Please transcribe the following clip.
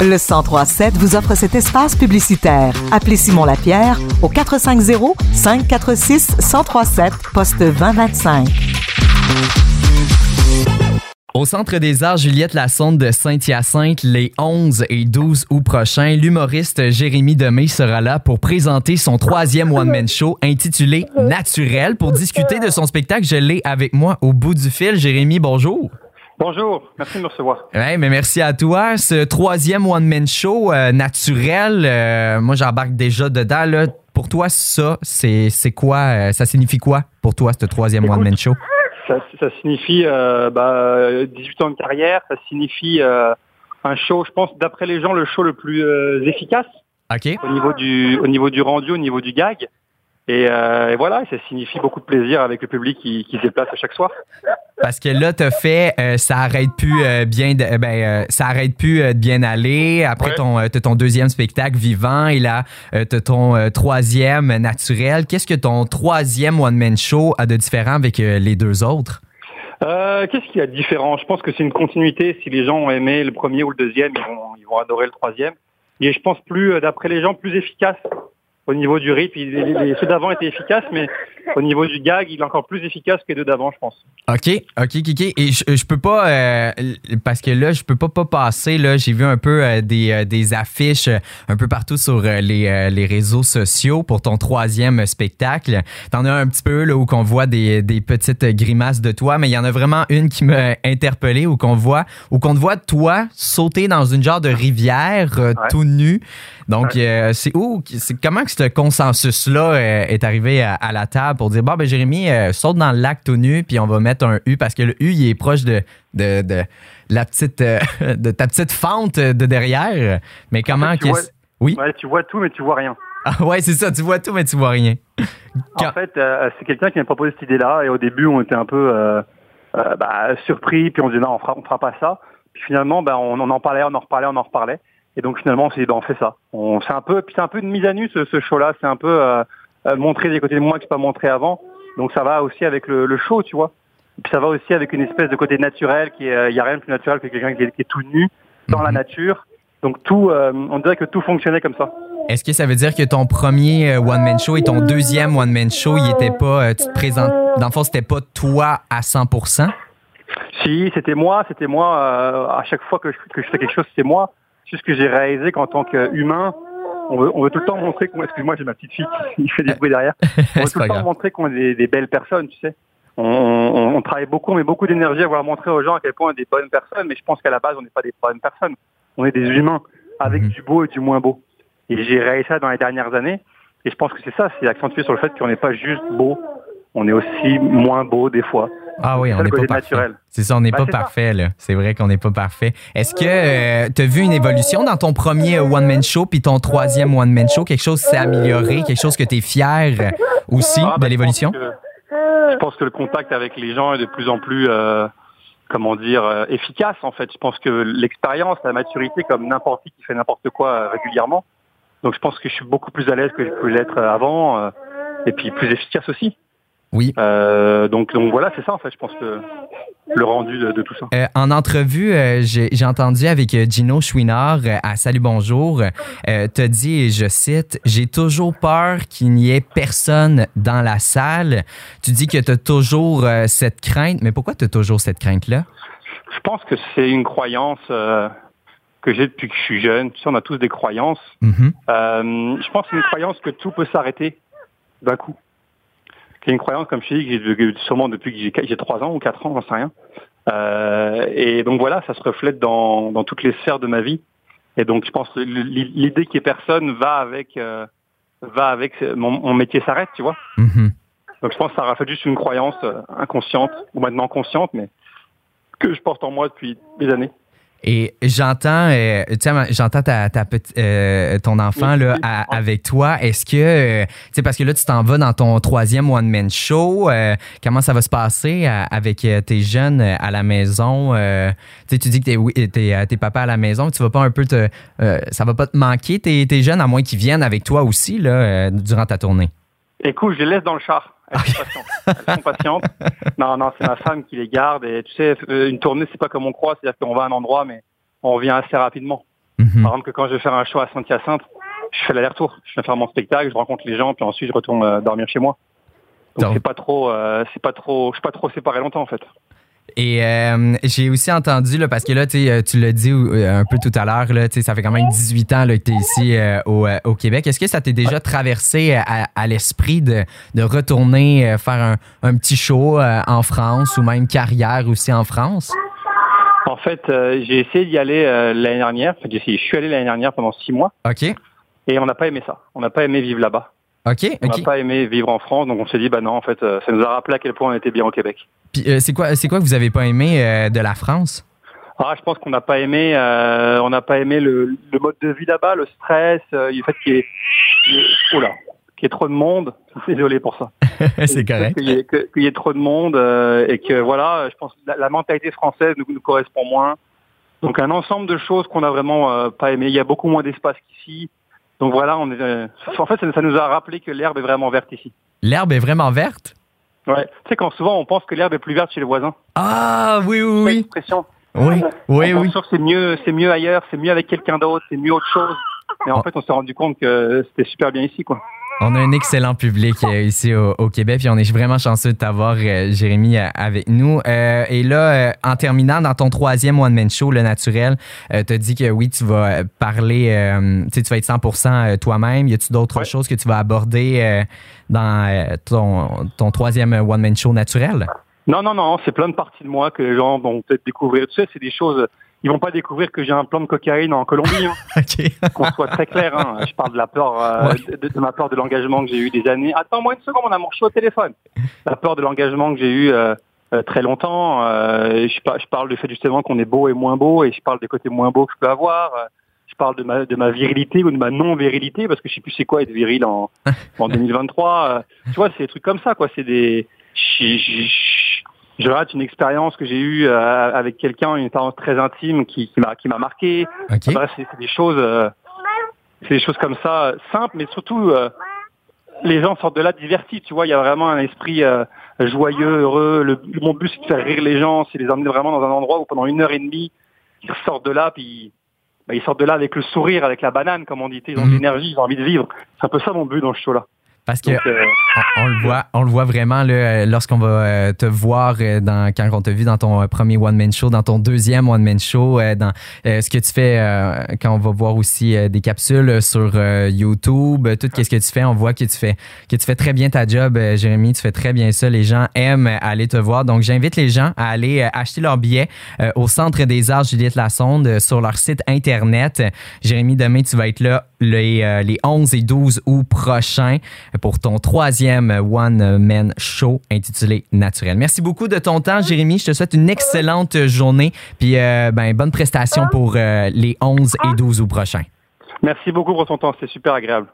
Le 1037 vous offre cet espace publicitaire. Appelez Simon Lapierre au 450 546 1037 poste 2025. Au Centre des Arts Juliette Lassonde de Saint-Hyacinthe, les 11 et 12 août prochains, l'humoriste Jérémy Demey sera là pour présenter son troisième one-man show intitulé Naturel. Pour discuter de son spectacle, je l'ai avec moi au bout du fil. Jérémy, bonjour. Bonjour, merci de me recevoir. Ouais, mais merci à toi. Ce troisième one-man show euh, naturel, euh, moi j'embarque déjà dedans. Là. Pour toi, ça, c'est quoi? euh, ça signifie quoi pour toi, ce troisième Écoute, one-man show? Ça, ça signifie euh, bah, 18 ans de carrière, ça signifie un show, je pense, d'après les gens, le show le plus efficace OK. au niveau du au niveau du rendu, au niveau du gag. Et, euh, et voilà, ça signifie beaucoup de plaisir avec le public qui, qui se déplace à chaque soir. Parce que là, t'as fait, euh, ça arrête plus euh, bien, de, euh, ben, euh, ça arrête plus euh, de bien aller. Après Ouais. ton, t'as ton deuxième spectacle vivant et là, t'as ton troisième naturel. Qu'est-ce que ton troisième one man show a de différent avec les deux autres? Euh, Qu'est-ce qu'il y a de différent? Je pense que c'est une continuité. Si les gens ont aimé le premier ou le deuxième, ils vont, ils vont adorer le troisième. Et je pense plus, d'après les gens, plus efficace au niveau du rythme. Il- les- ceux d'avant étaient efficaces, mais au niveau du gag, il est encore plus efficace que les deux d'avant, je pense. OK, OK, OK. Et je, je peux pas, euh, parce que là, je peux pas, pas passer, là, j'ai vu un peu euh, des, euh, des affiches un peu partout sur les, les réseaux sociaux pour ton troisième spectacle. T'en as un petit peu, là, où qu'on voit des, des petites grimaces de toi, mais il y en a vraiment une qui m'a interpellé, où qu'on voit, où qu'on te voit, toi, sauter dans une genre de rivière, Ouais. tout nu. Donc, c'est où, c'est comment que ce consensus-là euh, est arrivé à, à la table pour dire, bon, ben, Jérémy, euh, saute dans le lac tout nu, puis on va mettre un U, parce que le U, il est proche de, de, de la petite, euh, de ta petite fente de derrière. Mais comment tu vois- Oui? Ouais, tu vois tout, mais tu vois rien. Ah, ouais, c'est ça, tu vois tout, mais tu vois rien. Quand- En fait, euh, c'est quelqu'un qui m'a proposé cette idée-là, et au début, on était un peu euh, euh, bah, surpris, puis on disait non, on fera, on fera pas ça. Puis finalement, bah, on, on en parlait, on en reparlait, on en reparlait. Et donc finalement, on s'est dit, bah, on fait ça. On, c'est un peu, c'est un peu une mise à nu ce, ce show-là. C'est un peu euh, euh, montrer des côtés de moi que je pas montré avant. Donc ça va aussi avec le, le show, tu vois. Et puis ça va aussi avec une espèce de côté naturel qui il y a rien de plus naturel que quelqu'un qui est, qui est tout nu dans la Mhm. nature. Donc tout, euh, on dirait que tout fonctionnait comme ça. Est-ce que ça veut dire que ton premier euh, one-man show et ton deuxième one-man show, il était pas, euh, tu te présentes, dans le fond, c'était pas toi à 100%? Si, c'était moi, c'était moi. euh, à chaque fois que je, que je fais quelque chose, c'est moi. C'est ce que j'ai réalisé qu'en tant qu'humain, on veut, on veut tout le temps montrer qu'on. Excuse-moi, j'ai ma petite fille qui fait des bruits derrière. On veut tout le temps grave. montrer qu'on est des, des belles personnes, tu sais. On, on- on travaille beaucoup, on met beaucoup d'énergie à vouloir montrer aux gens à quel point on est des bonnes personnes, mais je pense qu'à la base, on n'est pas des bonnes personnes. On est des humains avec Mhm. du beau et du moins beau. Et j'ai réalisé ça dans les dernières années. Et je pense que c'est ça, c'est accentué sur le fait qu'on n'est pas juste beau, on est aussi moins beau des fois. Ah oui, on n'est pas parfait. C'est ça, on n'est Ben, pas parfait, là. C'est vrai qu'on n'est pas parfait. Est-ce que tu as vu une évolution dans ton premier euh, one-man show puis ton troisième one-man show? Quelque chose s'est amélioré? Quelque chose que tu es fier euh, aussi Ah, de bah, l'évolution? Je pense, que, je pense que le contact avec les gens est de plus en plus, euh, comment dire, euh, efficace en fait. Je pense que l'expérience, la maturité, comme n'importe qui qui fait n'importe quoi euh, régulièrement. Donc je pense que je suis beaucoup plus à l'aise que je pouvais l'être euh, avant, euh, et puis plus efficace aussi. Oui. Euh, donc, donc voilà, c'est ça en fait. Je pense que le rendu de, de tout ça. Euh, en entrevue, euh, j'ai entendu avec Gino Chouinard à Salut Bonjour, t'as dit, et je cite, J'ai toujours peur qu'il n'y ait personne dans la salle. Tu dis que tu as toujours cette crainte, mais pourquoi tu as toujours cette crainte-là? Je pense que c'est une croyance que j'ai depuis que je suis jeune. Tu sais, on a tous des croyances. Mhm. Euh, je pense que c'est une croyance que tout peut s'arrêter d'un coup. C'est une croyance, comme je te dis, que j'ai sûrement depuis que j'ai- j'ai 3 ans ou 4 ans, j'en sais rien. Euh, et donc voilà, ça se reflète dans, dans toutes les sphères de ma vie. Et donc je pense que l'idée qu'il n'y ait personne va avec, euh, va avec mon, mon métier s'arrête, tu vois. Mhm. Donc je pense que ça reflète juste une croyance euh, inconsciente, ou maintenant consciente, mais que je porte en moi depuis des années. Et j'entends, euh, j'entends ta, ta petite, euh, ton enfant là à- avec toi. Est-ce que, euh, tu sais, parce que là tu t'en vas dans ton troisième one man show. euh, comment ça va se passer à- avec euh, tes jeunes euh, à la maison? Euh, Tu sais, tu dis que t'es, oui, t'es, euh, t'es papa à la maison. Tu vas pas un peu te, euh, ça va pas te manquer tes, tes jeunes à moins qu'ils viennent avec toi aussi là euh, durant ta tournée? Écoute, je les laisse dans le char. Elles sont patientes. Elles sont patientes. Non, non, c'est ma femme qui les garde. Et tu sais, euh, une tournée, c'est pas comme on croit. C'est-à-dire qu'on va à un endroit, mais on revient assez rapidement. Mhm. Par exemple, que quand je vais faire un show à Saint-Hyacinthe, je fais l'aller-retour. Je viens faire mon spectacle, je rencontre les gens, puis ensuite je retourne euh, dormir chez moi. Donc Donc- c'est pas trop, euh, c'est pas trop, je suis pas trop séparé longtemps en fait. Et euh, j'ai aussi entendu, là, parce que là, tu sais, euh, tu l'as dit euh, un peu tout à l'heure, ça fait quand même 18 ans là, que tu es ici euh, au, euh, au Québec. Est-ce que ça t'est déjà traversé à, à l'esprit de, de retourner euh, faire un, un petit show en France ou même carrière aussi en France? En fait, euh, j'ai essayé d'y aller euh, l'année dernière. Enfin, j'ai essayé. Je suis allé l'année dernière pendant six mois OK. et on n'a pas aimé ça. On n'a pas aimé vivre là-bas. On n'a pas aimé vivre en France, donc on s'est dit bah non, en fait, euh, ça nous a rappelé à quel point on était bien au Québec. Puis, euh, c'est quoi, c'est quoi que vous avez pas aimé euh, de la France? Ah, je pense qu'on n'a pas aimé, euh, on n'a pas aimé le, le mode de vie là-bas, le stress, le fait qu'il y ait, trop de monde. Désolé pour ça. c'est correct. Qu'il y, ait- y trop de monde et que voilà, je pense que la, la mentalité française nous, nous correspond moins. Donc un ensemble de choses qu'on n'a vraiment pas aimé. Il y a beaucoup moins d'espace qu'ici. Donc voilà, on est, euh, en fait, ça, ça nous a rappelé que l'herbe est vraiment verte ici. L'herbe est vraiment verte? Ouais. Tu sais, quand souvent on pense que l'herbe est plus verte chez les voisins. Ah, oui, oui, oui. expression. Oui, oui, on oui. c'est mieux, c'est mieux ailleurs, c'est mieux avec quelqu'un d'autre, c'est mieux autre chose. Mais en Oh. fait, on s'est rendu compte que c'était super bien ici, quoi. On a un excellent public euh, ici au, au Québec, puis on est vraiment chanceux de t'avoir, euh, Jérémy, euh, avec nous. Euh, et là, euh, en terminant, dans ton troisième one-man show, Le Naturel, tu as dit que oui, tu vas euh, parler, euh, tu tu vas être 100% toi-même. Y a-tu d'autres Ouais. choses que tu vas aborder euh, dans euh, ton, ton troisième one-man show naturel? Non, non, non, c'est plein de parties de moi que les gens vont peut-être découvrir. Tu sais, c'est des choses. Ils vont pas découvrir que j'ai un plan de cocaïne en Colombie. hein. Qu'on soit très clair. Hein. Je parle de la peur, euh, Ouais. de, de ma peur de l'engagement que j'ai eu des années. Attends-moi une seconde, mon amour, je suis au téléphone. La peur de l'engagement que j'ai eu euh, euh, très longtemps. Je, par- je parle du fait justement qu'on est beau et moins beau, et je parle des côtés moins beaux que je peux avoir. Je parle de ma, de ma virilité ou de ma non-virilité, parce que je sais plus c'est quoi être viril en, en 2023. Euh, tu vois, c'est des trucs comme ça, quoi. C'est des... Je, je, je- rate une expérience que j'ai eue euh, avec quelqu'un, une expérience très intime qui, qui m'a qui m'a marqué. OK. Bref, c'est des choses, euh, c'est des choses comme ça euh, simples, mais surtout euh, les gens sortent de là divertis. Tu vois, il y a vraiment un esprit euh, joyeux, heureux. Le, mon but c'est de faire rire les gens, c'est de les emmener vraiment dans un endroit où pendant une heure et demie ils ressortent de là, puis bah, ils sortent de là avec le sourire, avec la banane, comme on dit. Ils ont de l'énergie, ils ont envie de vivre. C'est un peu ça mon but dans ce show-là. Parce que Donc, euh, on, le voit, on le voit vraiment euh, lorsqu'on va euh, te voir euh, dans, quand on t'a vu dans ton premier one man show, dans ton deuxième one man show, dans ce que tu fais quand on va voir aussi des capsules sur YouTube, tout ce que tu fais, on voit que tu fais que tu fais très bien ta job, Jérémy, tu fais très bien ça. Les gens aiment aller te voir, donc j'invite les gens à aller acheter leurs billets au Centre des Arts Juliette Lassonde sur leur site internet. Jérémy, demain tu vas être là les, les 11 et 12 août prochains pour ton troisième One Man Show intitulé Naturel. Merci beaucoup de ton temps, Jérémy. Je te souhaite une excellente journée. Puis, euh, ben, bonne prestation pour euh, les 11 et 12 août prochains. merci beaucoup pour ton temps, c'était super agréable.